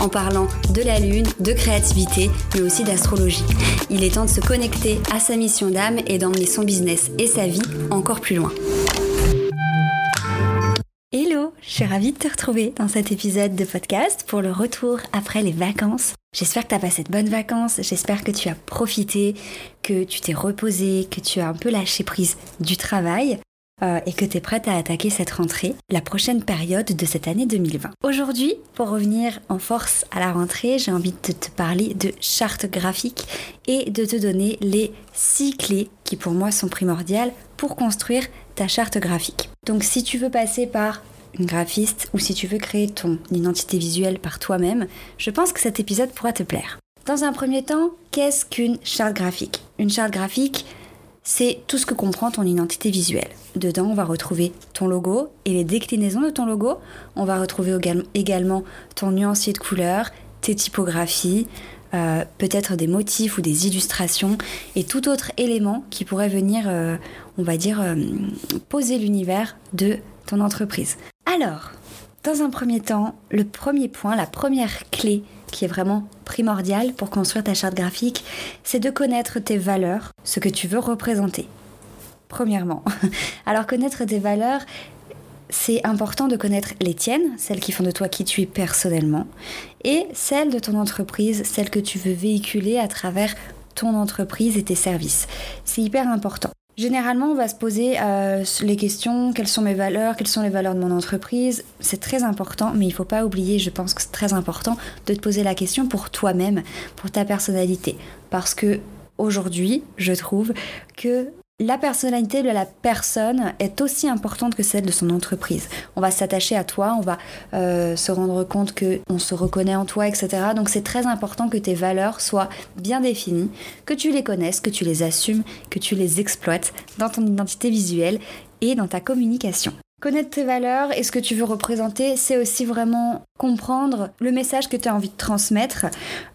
en parlant de la lune, de créativité, mais aussi d'astrologie. Il est temps de se connecter à sa mission d'âme et d'emmener son business et sa vie encore plus loin. Hello, je suis ravie de te retrouver dans cet épisode de podcast pour le retour après les vacances. J'espère que tu as passé de bonnes vacances, j'espère que tu as profité, que tu t'es reposé, que tu as un peu lâché prise du travail. Euh, et que tu es prête à attaquer cette rentrée, la prochaine période de cette année 2020. Aujourd'hui, pour revenir en force à la rentrée, j'ai envie de te parler de charte graphique et de te donner les six clés qui pour moi sont primordiales pour construire ta charte graphique. Donc si tu veux passer par une graphiste ou si tu veux créer ton identité visuelle par toi-même, je pense que cet épisode pourra te plaire. Dans un premier temps, qu'est-ce qu'une charte graphique? Une charte graphique, c'est tout ce que comprend ton identité visuelle. Dedans, on va retrouver ton logo et les déclinaisons de ton logo. On va retrouver également ton nuancier de couleurs, tes typographies, euh, peut-être des motifs ou des illustrations et tout autre élément qui pourrait venir, euh, on va dire, euh, poser l'univers de ton entreprise. Alors, dans un premier temps, le premier point, la première clé qui est vraiment primordial pour construire ta charte graphique, c'est de connaître tes valeurs, ce que tu veux représenter. Premièrement. Alors connaître tes valeurs, c'est important de connaître les tiennes, celles qui font de toi qui tu es personnellement, et celles de ton entreprise, celles que tu veux véhiculer à travers ton entreprise et tes services. C'est hyper important. Généralement, on va se poser euh, les questions quelles sont mes valeurs, quelles sont les valeurs de mon entreprise. C'est très important, mais il ne faut pas oublier, je pense que c'est très important de te poser la question pour toi-même, pour ta personnalité. Parce que aujourd'hui, je trouve que la personnalité de la personne est aussi importante que celle de son entreprise. On va s'attacher à toi, on va euh, se rendre compte que on se reconnaît en toi, etc. Donc c'est très important que tes valeurs soient bien définies, que tu les connaisses, que tu les assumes, que tu les exploites dans ton identité visuelle et dans ta communication. Connaître tes valeurs et ce que tu veux représenter, c'est aussi vraiment comprendre le message que tu as envie de transmettre,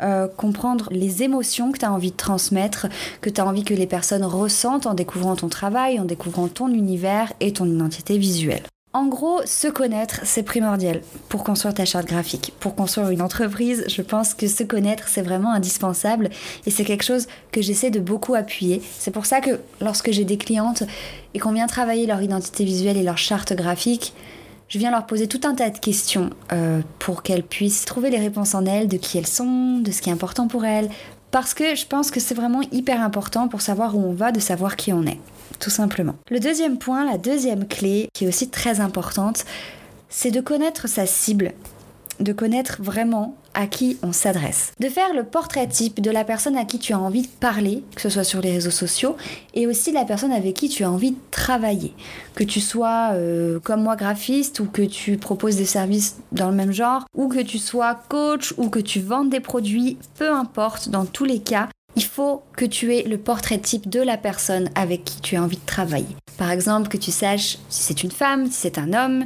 euh, comprendre les émotions que tu as envie de transmettre, que tu as envie que les personnes ressentent en découvrant ton travail, en découvrant ton univers et ton identité visuelle. En gros, se connaître, c'est primordial pour construire ta charte graphique. Pour construire une entreprise, je pense que se connaître, c'est vraiment indispensable et c'est quelque chose que j'essaie de beaucoup appuyer. C'est pour ça que lorsque j'ai des clientes et qu'on vient travailler leur identité visuelle et leur charte graphique, je viens leur poser tout un tas de questions euh, pour qu'elles puissent trouver les réponses en elles de qui elles sont, de ce qui est important pour elles, parce que je pense que c'est vraiment hyper important pour savoir où on va, de savoir qui on est tout simplement. Le deuxième point, la deuxième clé, qui est aussi très importante, c'est de connaître sa cible, de connaître vraiment à qui on s'adresse. De faire le portrait type de la personne à qui tu as envie de parler, que ce soit sur les réseaux sociaux, et aussi la personne avec qui tu as envie de travailler. Que tu sois euh, comme moi graphiste ou que tu proposes des services dans le même genre, ou que tu sois coach ou que tu vendes des produits, peu importe, dans tous les cas, il faut que tu aies le portrait type de la personne avec qui tu as envie de travailler. Par exemple, que tu saches si c'est une femme, si c'est un homme,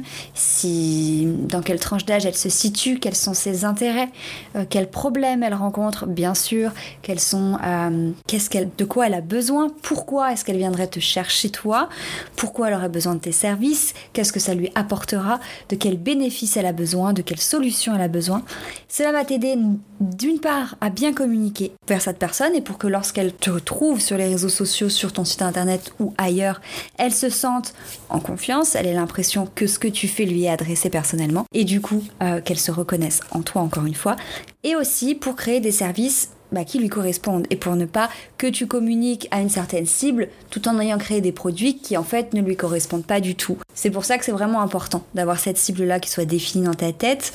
dans quelle tranche d'âge elle se situe, quels sont ses intérêts, euh, quels problèmes elle rencontre, bien sûr, euh, qu'est-ce qu'elle, de quoi elle a besoin, pourquoi est-ce qu'elle viendrait te chercher toi, pourquoi elle aurait besoin de tes services, qu'est-ce que ça lui apportera, de quels bénéfices elle a besoin, de quelles solutions elle a besoin. Cela va t'aider d'une part à bien communiquer vers cette personne et pour que lorsqu'elle te retrouve sur les réseaux sociaux, sur ton site internet ou ailleurs, elle se sente en confiance, elle ait l'impression que ce que tu fais lui est adressé personnellement et du coup euh, qu'elle se reconnaisse en toi encore une fois. Et aussi pour créer des services bah, qui lui correspondent et pour ne pas que tu communiques à une certaine cible tout en ayant créé des produits qui en fait ne lui correspondent pas du tout. C'est pour ça que c'est vraiment important d'avoir cette cible-là qui soit définie dans ta tête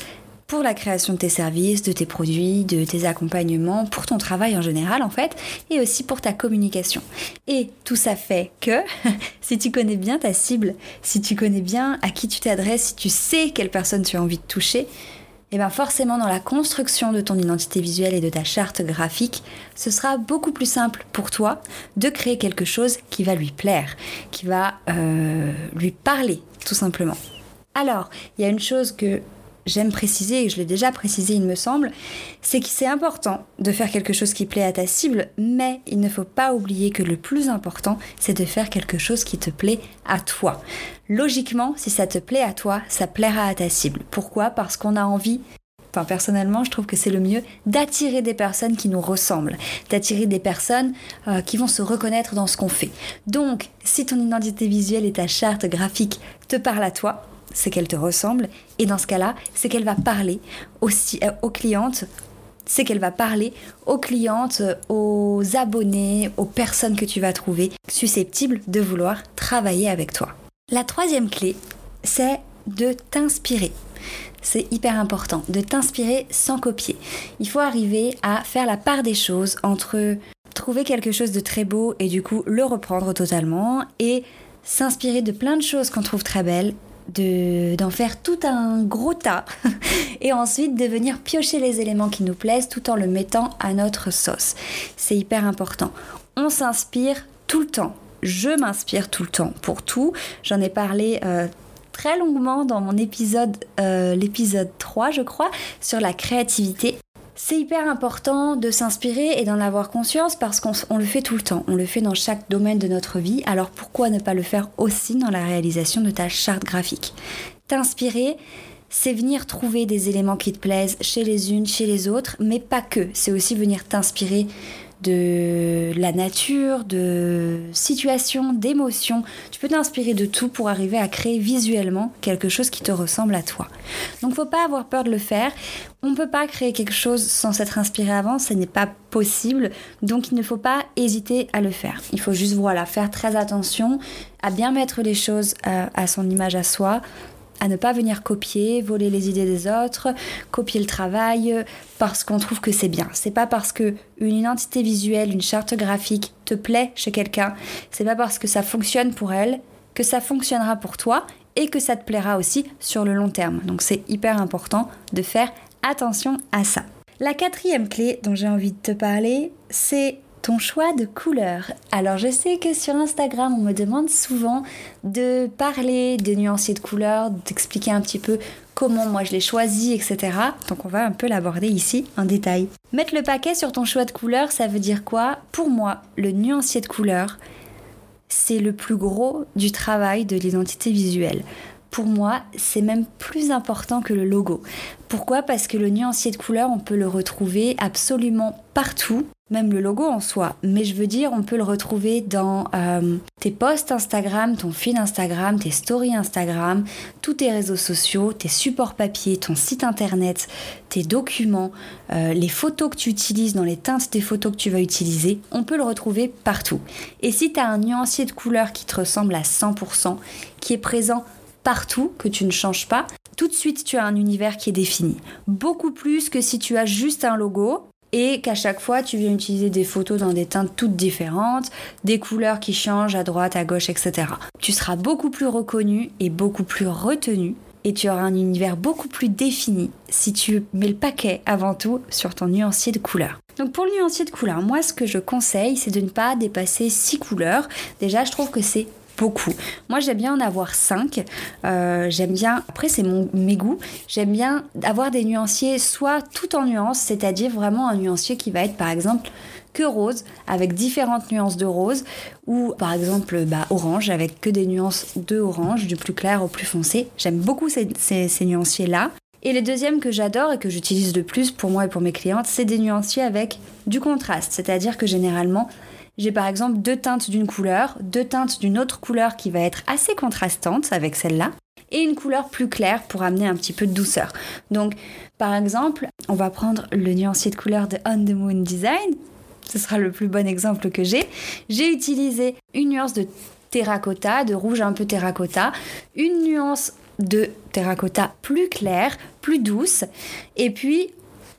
pour la création de tes services, de tes produits, de tes accompagnements, pour ton travail en général en fait, et aussi pour ta communication. Et tout ça fait que si tu connais bien ta cible, si tu connais bien à qui tu t'adresses, si tu sais quelle personne tu as envie de toucher, et bien forcément dans la construction de ton identité visuelle et de ta charte graphique, ce sera beaucoup plus simple pour toi de créer quelque chose qui va lui plaire, qui va euh, lui parler tout simplement. Alors, il y a une chose que j'aime préciser, et je l'ai déjà précisé il me semble, c'est que c'est important de faire quelque chose qui plaît à ta cible, mais il ne faut pas oublier que le plus important, c'est de faire quelque chose qui te plaît à toi. Logiquement, si ça te plaît à toi, ça plaira à ta cible. Pourquoi? Parce qu'on a envie Enfin, personnellement, je trouve que c'est le mieux d'attirer des personnes qui nous ressemblent, d'attirer des personnes euh, qui vont se reconnaître dans ce qu'on fait. Donc, si ton identité visuelle et ta charte graphique te parlent à toi, c'est qu'elle te ressemble. Et dans ce cas-là, c'est qu'elle va parler aussi euh, aux clientes. C'est qu'elle va parler aux clientes, aux abonnés, aux personnes que tu vas trouver susceptibles de vouloir travailler avec toi. La troisième clé, c'est de t'inspirer. C'est hyper important de t'inspirer sans copier. Il faut arriver à faire la part des choses entre trouver quelque chose de très beau et du coup le reprendre totalement et s'inspirer de plein de choses qu'on trouve très belles d'en faire tout un gros tas et ensuite de venir piocher les éléments qui nous plaisent tout en le mettant à notre sauce. C'est hyper important. On s'inspire tout le temps. Je m'inspire tout le temps pour tout. J'en ai parlé euh, très longuement dans mon épisode, euh, l'épisode 3 je crois, sur la créativité. C'est hyper important de s'inspirer et d'en avoir conscience parce qu'on le fait tout le temps, on le fait dans chaque domaine de notre vie, alors pourquoi ne pas le faire aussi dans la réalisation de ta charte graphique? T'inspirer, c'est venir trouver des éléments qui te plaisent chez les unes, chez les autres, mais pas que, c'est aussi venir t'inspirer de la nature, de situations, d'émotions. Tu peux t'inspirer de tout pour arriver à créer visuellement quelque chose qui te ressemble à toi. Donc faut pas avoir peur de le faire. On ne peut pas créer quelque chose sans s'être inspiré avant, ce n'est pas possible. Donc il ne faut pas hésiter à le faire. Il faut juste voilà, faire très attention à bien mettre les choses à, à son image à soi, à ne pas venir copier, voler les idées des autres, copier le travail parce qu'on trouve que c'est bien. C'est pas parce que une identité visuelle, une charte graphique te plaît chez quelqu'un, c'est pas parce que ça fonctionne pour elle que ça fonctionnera pour toi et que ça te plaira aussi sur le long terme. Donc c'est hyper important de faire attention à ça. La quatrième clé dont j'ai envie de te parler, c'est ton choix de couleur. Alors je sais que sur Instagram, on me demande souvent de parler des nuanciers de couleurs, d'expliquer un petit peu comment moi je les choisis, etc. Donc on va un peu l'aborder ici en détail. Mettre le paquet sur ton choix de couleur, ça veut dire quoi? Pour moi, le nuancier de couleur, c'est le plus gros du travail de l'identité visuelle pour moi, c'est même plus important que le logo. Pourquoi? Parce que le nuancier de couleur, on peut le retrouver absolument partout, même le logo en soi. Mais je veux dire, on peut le retrouver dans euh, tes posts Instagram, ton feed Instagram, tes stories Instagram, tous tes réseaux sociaux, tes supports papier, ton site internet, tes documents, euh, les photos que tu utilises dans les teintes des photos que tu vas utiliser. On peut le retrouver partout. Et si tu as un nuancier de couleur qui te ressemble à 100%, qui est présent partout, que tu ne changes pas, tout de suite tu as un univers qui est défini. Beaucoup plus que si tu as juste un logo et qu'à chaque fois tu viens utiliser des photos dans des teintes toutes différentes, des couleurs qui changent à droite, à gauche, etc. Tu seras beaucoup plus reconnu et beaucoup plus retenu et tu auras un univers beaucoup plus défini si tu mets le paquet avant tout sur ton nuancier de couleurs. Donc pour le nuancier de couleurs, moi ce que je conseille c'est de ne pas dépasser 6 couleurs. Déjà je trouve que c'est Moi, j'aime bien en avoir 5. Euh, j'aime bien, après, c'est mes goûts, j'aime bien avoir des nuanciers soit tout en nuances, c'est-à-dire vraiment un nuancier qui va être par exemple que rose avec différentes nuances de rose ou par exemple bah, orange avec que des nuances de orange du plus clair au plus foncé. J'aime beaucoup ces, ces, ces nuanciers là. Et le deuxième que j'adore et que j'utilise le plus pour moi et pour mes clientes, c'est des nuanciers avec du contraste. C'est-à-dire que généralement, j'ai par exemple deux teintes d'une couleur, deux teintes d'une autre couleur qui va être assez contrastante avec celle-là, et une couleur plus claire pour amener un petit peu de douceur. Donc, par exemple, on va prendre le nuancier de couleur de On the Moon Design. Ce sera le plus bon exemple que j'ai. J'ai utilisé une nuance de terracotta, de rouge un peu terracotta, une nuance de terracotta plus claire, plus douce, et puis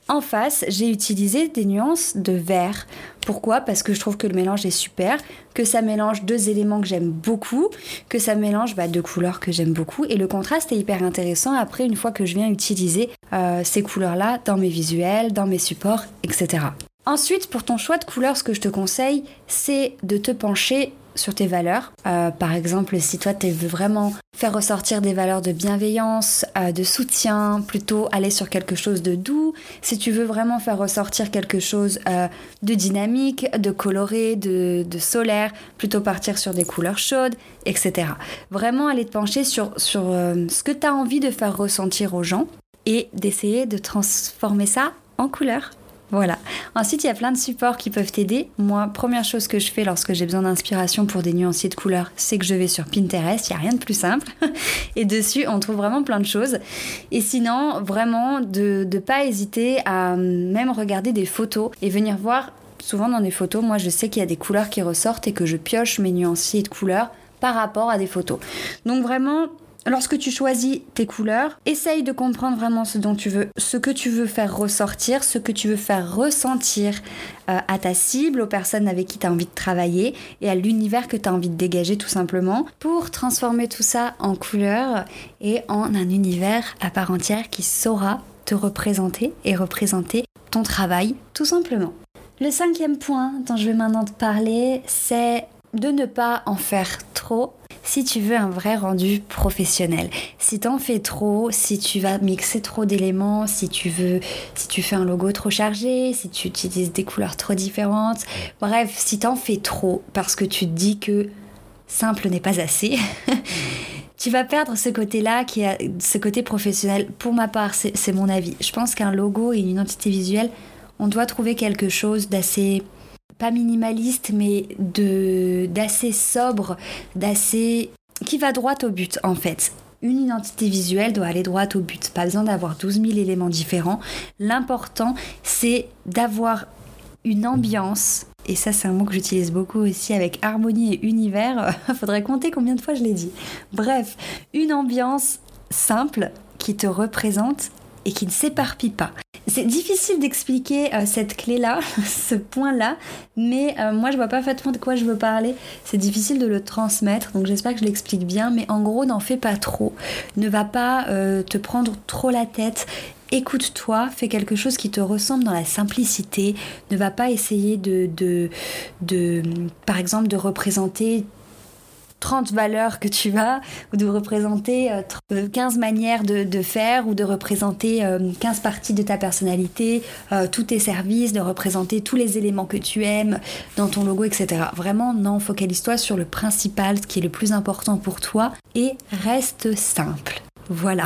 En face, j'ai utilisé des nuances de vert. Pourquoi? Parce que je trouve que le mélange est super, que ça mélange deux éléments que j'aime beaucoup, que ça mélange bah, deux couleurs que j'aime beaucoup. Et le contraste est hyper intéressant après une fois que je viens utiliser euh, ces couleurs-là dans mes visuels, dans mes supports, etc. Ensuite, pour ton choix de couleur, ce que je te conseille, c'est de te pencher sur tes valeurs. Euh, par exemple, si toi tu veux vraiment faire ressortir des valeurs de bienveillance, euh, de soutien, plutôt aller sur quelque chose de doux. Si tu veux vraiment faire ressortir quelque chose euh, de dynamique, de coloré, de, de, solaire, plutôt partir sur des couleurs chaudes, etc. Vraiment aller te pencher sur, sur ce que tu as envie de faire ressentir aux gens et d'essayer de transformer ça en couleur. Voilà. Ensuite, il y a plein de supports qui peuvent t'aider. Moi, première chose que je fais lorsque j'ai besoin d'inspiration pour des nuanciers de couleurs, c'est que je vais sur Pinterest. Il n'y a rien de plus simple. Et dessus, on trouve vraiment plein de choses. Et sinon, vraiment, de ne pas hésiter à même regarder des photos et venir voir. Souvent dans des photos, moi je sais qu'il y a des couleurs qui ressortent et que je pioche mes nuanciers de couleurs par rapport à des photos. Donc vraiment, lorsque tu choisis tes couleurs, essaye de comprendre vraiment ce dont tu veux, ce que tu veux faire ressortir, ce que tu veux faire ressentir euh, à ta cible, aux personnes avec qui tu as envie de travailler et à l'univers que tu as envie de dégager tout simplement pour transformer tout ça en couleurs et en un univers à part entière qui saura te représenter et représenter ton travail tout simplement. Le cinquième point dont je vais maintenant te parler, c'est de ne pas en faire trop si tu veux un vrai rendu professionnel. Si t'en fais trop, si tu vas mixer trop d'éléments, si tu veux, si tu fais un logo trop chargé, si tu utilises des couleurs trop différentes, bref, si t'en fais trop parce que tu te dis que simple n'est pas assez. tu vas perdre ce côté-là, qui a ce côté professionnel. Pour ma part, c'est mon avis. Je pense qu'un logo et une identité visuelle, on doit trouver quelque chose d'assez pas minimaliste, mais de d'assez sobre, d'assez qui va droit au but en fait. Une identité visuelle doit aller droit au but, pas besoin d'avoir 12 000 éléments différents. L'important, c'est d'avoir une ambiance, et ça c'est un mot que j'utilise beaucoup aussi avec harmonie et univers, faudrait compter combien de fois je l'ai dit. Bref, une ambiance simple qui te représente et qui ne s'éparpille pas. C'est difficile d'expliquer euh, cette clé-là, ce point-là, mais euh, moi je vois pas parfaitement de quoi je veux parler. C'est difficile de le transmettre, donc j'espère que je l'explique bien, mais en gros n'en fais pas trop. Ne va pas euh, te prendre trop la tête écoute-toi, fais quelque chose qui te ressemble dans la simplicité. Ne va pas essayer de, de, de par exemple, de représenter 30 valeurs que tu as, ou de représenter 15 euh, manières de, faire, ou de représenter 15 euh, parties de ta personnalité, euh, tous tes services, de représenter tous les éléments que tu aimes dans ton logo, etc. Vraiment, non, focalise-toi sur le principal, ce qui est le plus important pour toi, et reste simple. Voilà.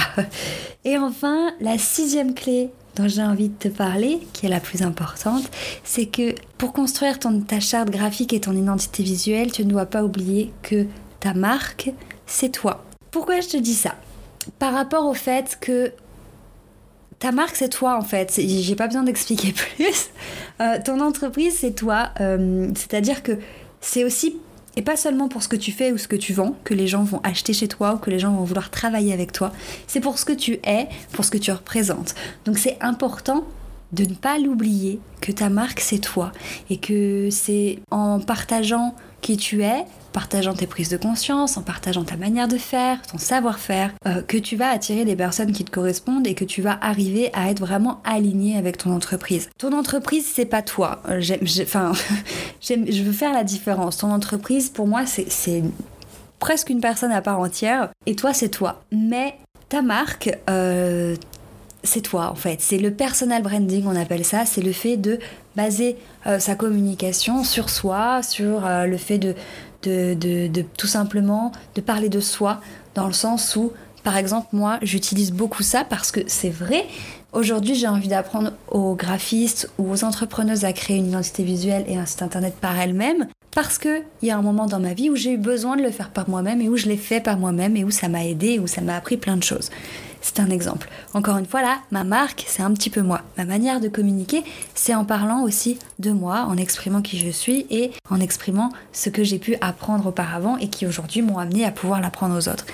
Et enfin, la sixième clé dont j'ai envie de te parler, qui est la plus importante, c'est que pour construire ton, ta charte graphique et ton identité visuelle, tu ne dois pas oublier que ta marque, c'est toi. Pourquoi je te dis ça? Par rapport au fait que ta marque, c'est toi en fait. J'ai pas besoin d'expliquer plus. Euh, ton entreprise, c'est toi. Euh, c'est-à-dire que c'est aussi, et pas seulement pour ce que tu fais ou ce que tu vends, que les gens vont acheter chez toi ou que les gens vont vouloir travailler avec toi. C'est pour ce que tu es, pour ce que tu représentes. Donc c'est important de ne pas l'oublier que ta marque, c'est toi. Et que c'est en partageant qui tu es, partageant tes prises de conscience, en partageant ta manière de faire, ton savoir-faire, euh, que tu vas attirer des personnes qui te correspondent et que tu vas arriver à être vraiment aligné avec ton entreprise. Ton entreprise, c'est pas toi. Euh, enfin, je veux faire la différence. Ton entreprise, pour moi, c'est presque une personne à part entière. Et toi, c'est toi. Mais ta marque, euh, c'est toi en fait. C'est le personal branding, on appelle ça. C'est le fait de baser sa communication sur soi, sur le fait de, de, tout simplement de parler de soi, dans le sens où, par exemple, moi, j'utilise beaucoup ça parce que c'est vrai. Aujourd'hui, j'ai envie d'apprendre aux graphistes ou aux entrepreneuses à créer une identité visuelle et un site internet par elles-mêmes parce qu'il y a un moment dans ma vie où j'ai eu besoin de le faire par moi-même et où je l'ai fait par moi-même et où ça m'a aidé où ça m'a appris plein de choses. C'est un exemple. Encore une fois, là, ma marque, c'est un petit peu moi. Ma manière de communiquer, c'est en parlant aussi de moi, en exprimant qui je suis et en exprimant ce que j'ai pu apprendre auparavant et qui aujourd'hui m'ont amené à pouvoir l'apprendre aux autres.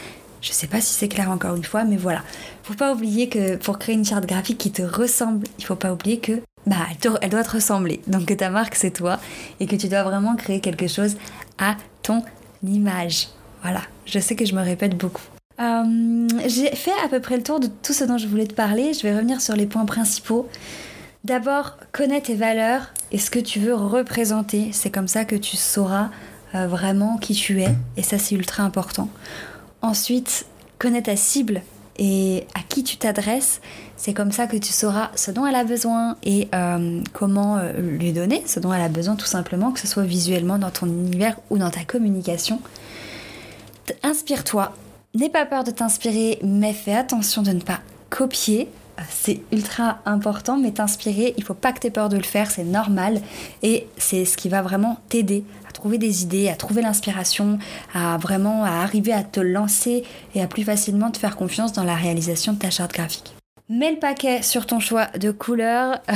Je sais pas si c'est clair encore une fois, mais voilà. Faut pas oublier que pour créer une charte graphique qui te ressemble, il faut pas oublier que bah, elle doit te ressembler. Donc que ta marque c'est toi et que tu dois vraiment créer quelque chose à ton image. Voilà, je sais que je me répète beaucoup. Euh, j'ai fait à peu près le tour de tout ce dont je voulais te parler. Je vais revenir sur les points principaux. D'abord, connais tes valeurs et ce que tu veux représenter. C'est comme ça que tu sauras euh, vraiment qui tu es. Et ça, c'est ultra important. Ensuite, connais ta cible et à qui tu t'adresses. C'est comme ça que tu sauras ce dont elle a besoin et euh, comment lui donner ce dont elle a besoin tout simplement, que ce soit visuellement dans ton univers ou dans ta communication. Inspire-toi N'aie pas peur de t'inspirer, mais fais attention de ne pas copier. C'est ultra important, mais t'inspirer, il faut pas que tu peur de le faire, c'est normal. Et c'est ce qui va vraiment t'aider à trouver des idées, à trouver l'inspiration, à vraiment arriver à te lancer et à plus facilement te faire confiance dans la réalisation de ta charte graphique. Mets le paquet sur ton choix de couleur.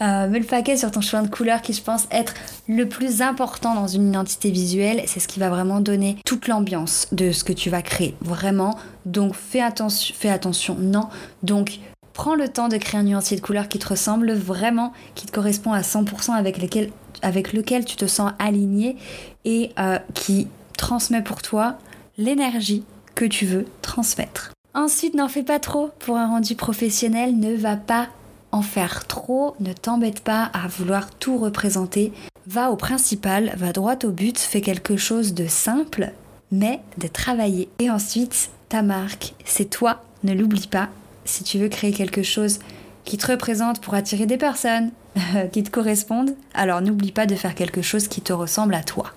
Euh, mets le paquet sur ton choix de couleur qui, je pense, être le plus important dans une identité visuelle. C'est ce qui va vraiment donner toute l'ambiance de ce que tu vas créer. Vraiment. Donc, fais attention. Fais attention. Non. Donc, prends le temps de créer un nuancier de couleur qui te ressemble vraiment, qui te correspond à 100% avec, lequel, avec lequel tu te sens aligné et euh, qui transmet pour toi l'énergie que tu veux transmettre. Ensuite, n'en fais pas trop pour un rendu professionnel, ne va pas en faire trop, ne t'embête pas à vouloir tout représenter. Va au principal, va droit au but, fais quelque chose de simple, mais de travailler. Et ensuite, ta marque, c'est toi, ne l'oublie pas. Si tu veux créer quelque chose qui te représente pour attirer des personnes qui te correspondent, alors n'oublie pas de faire quelque chose qui te ressemble à toi.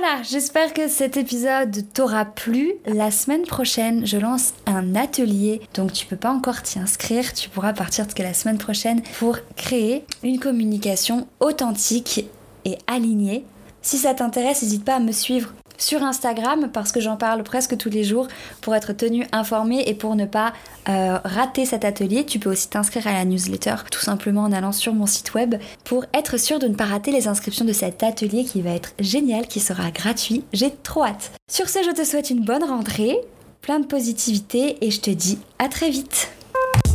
Voilà, j'espère que cet épisode t'aura plu. La semaine prochaine, je lance un atelier, donc tu peux pas encore t'y inscrire. Tu pourras partir que la semaine prochaine pour créer une communication authentique et alignée. Si ça t'intéresse, n'hésite pas à me suivre sur Instagram parce que j'en parle presque tous les jours pour être tenu informé et pour ne pas euh, rater cet atelier. Tu peux aussi t'inscrire à la newsletter tout simplement en allant sur mon site web pour être sûr de ne pas rater les inscriptions de cet atelier qui va être génial, qui sera gratuit. J'ai trop hâte. Sur ce, je te souhaite une bonne rentrée, plein de positivité et je te dis à très vite.